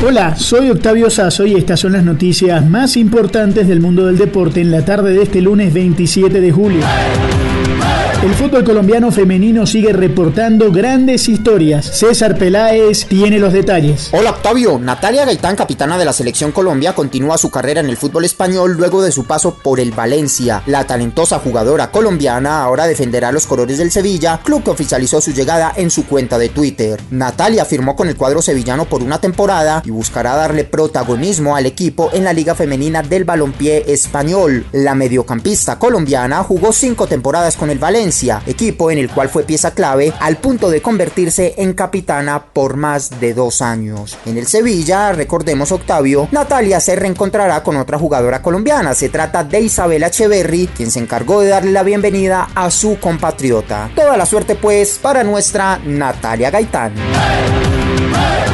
Hola, soy Octavio Sazo y estas son las noticias más importantes del mundo del deporte en la tarde de este lunes 27 de julio. El fútbol colombiano femenino sigue reportando grandes historias. César Peláez tiene los detalles. Hola Octavio, Natalia Gaitán, capitana de la selección Colombia, continúa su carrera en el fútbol español luego de su paso por el Valencia. La talentosa jugadora colombiana ahora defenderá los colores del Sevilla, club que oficializó su llegada en su cuenta de Twitter. Natalia firmó con el cuadro sevillano por una temporada y buscará darle protagonismo al equipo en la Liga Femenina del Balompié Español. La mediocampista colombiana jugó cinco temporadas con el Valencia equipo en el cual fue pieza clave al punto de convertirse en capitana por más de dos años. En el Sevilla, recordemos Octavio, Natalia se reencontrará con otra jugadora colombiana, se trata de Isabela Echeverry, quien se encargó de darle la bienvenida a su compatriota. Toda la suerte pues para nuestra Natalia Gaitán.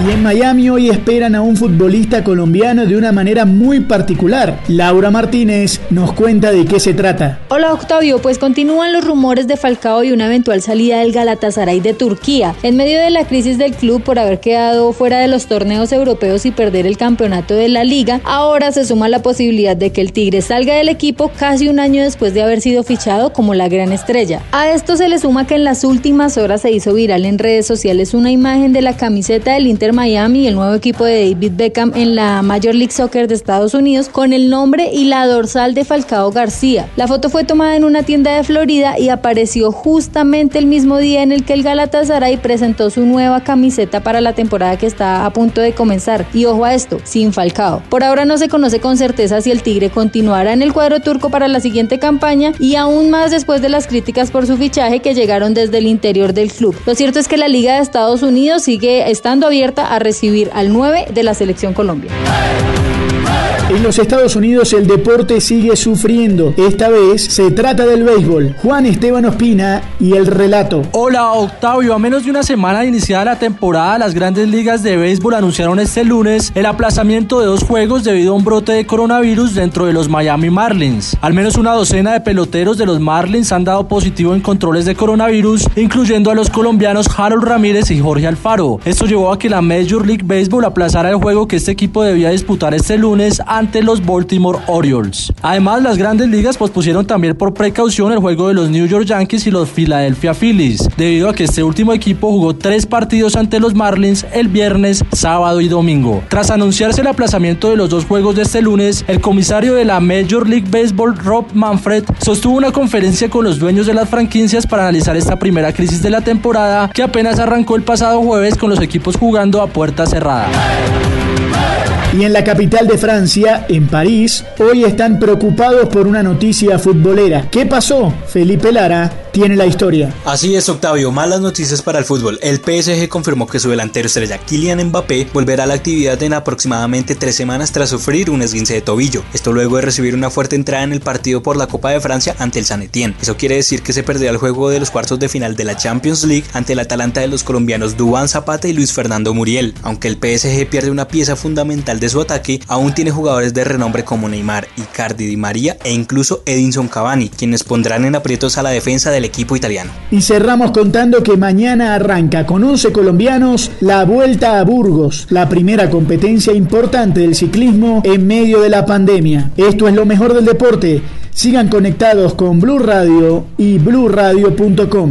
Y en Miami hoy esperan a un futbolista colombiano de una manera muy particular. Laura Martínez nos cuenta de qué se trata. Hola Octavio, pues continúan los rumores de Falcao y una eventual salida del Galatasaray de Turquía. En medio de la crisis del club por haber quedado fuera de los torneos europeos y perder el campeonato de la liga, ahora se suma la posibilidad de que el Tigre salga del equipo casi un año después de haber sido fichado como la gran estrella. A esto se le suma que en las últimas horas se hizo viral en redes sociales una imagen de la camiseta del Inter Miami, el nuevo equipo de David Beckham en la Major League Soccer de Estados Unidos, con el nombre y la dorsal de Falcao García. La foto fue tomada en una tienda de Florida y apareció justamente el mismo día en el que el Galatasaray presentó su nueva camiseta para la temporada que está a punto de comenzar. Y ojo a esto, sin Falcao. Por ahora no se conoce con certeza si el Tigre continuará en el cuadro turco para la siguiente campaña y aún más después de las críticas por su fichaje que llegaron desde el interior del club. Lo cierto es que la Liga de Estados Unidos sigue estando abierta a recibir al 9 de la Selección Colombia. En los Estados Unidos el deporte sigue sufriendo. Esta vez se trata del béisbol. Juan Esteban Ospina y el relato. Hola Octavio, a menos de una semana de iniciada la temporada, las grandes ligas de béisbol anunciaron este lunes el aplazamiento de dos juegos debido a un brote de coronavirus dentro de los Miami Marlins. Al menos una docena de peloteros de los Marlins han dado positivo en controles de coronavirus, incluyendo a los colombianos Harold Ramírez y Jorge Alfaro. Esto llevó a que la Major League Baseball aplazara el juego que este equipo debía disputar este lunes ante los Baltimore Orioles. Además, las grandes ligas pospusieron también por precaución el juego de los New York Yankees y los Philadelphia Phillies, debido a que este último equipo jugó tres partidos ante los Marlins el viernes, sábado y domingo. Tras anunciarse el aplazamiento de los dos juegos de este lunes, el comisario de la Major League Baseball, Rob Manfred, sostuvo una conferencia con los dueños de las franquicias para analizar esta primera crisis de la temporada que apenas arrancó el pasado jueves con los equipos jugando a puerta cerrada. Y en la capital de Francia, en París, hoy están preocupados por una noticia futbolera. ¿Qué pasó? Felipe Lara tiene la historia. Así es, Octavio, malas noticias para el fútbol. El PSG confirmó que su delantero estrella Kylian Mbappé volverá a la actividad en aproximadamente tres semanas tras sufrir un esguince de tobillo. Esto luego de recibir una fuerte entrada en el partido por la Copa de Francia ante el San Etienne. Eso quiere decir que se perderá el juego de los cuartos de final de la Champions League ante el Atalanta de los colombianos Dubán Zapata y Luis Fernando Muriel. Aunque el PSG pierde una pieza fundamental de su ataque, aún tiene jugadores de renombre como Neymar, Icardi Di María e incluso Edinson Cavani, quienes pondrán en aprietos a la defensa del equipo italiano. Y cerramos contando que mañana arranca con 11 colombianos la Vuelta a Burgos, la primera competencia importante del ciclismo en medio de la pandemia. Esto es lo mejor del deporte. Sigan conectados con Blue Radio y bluradio.com.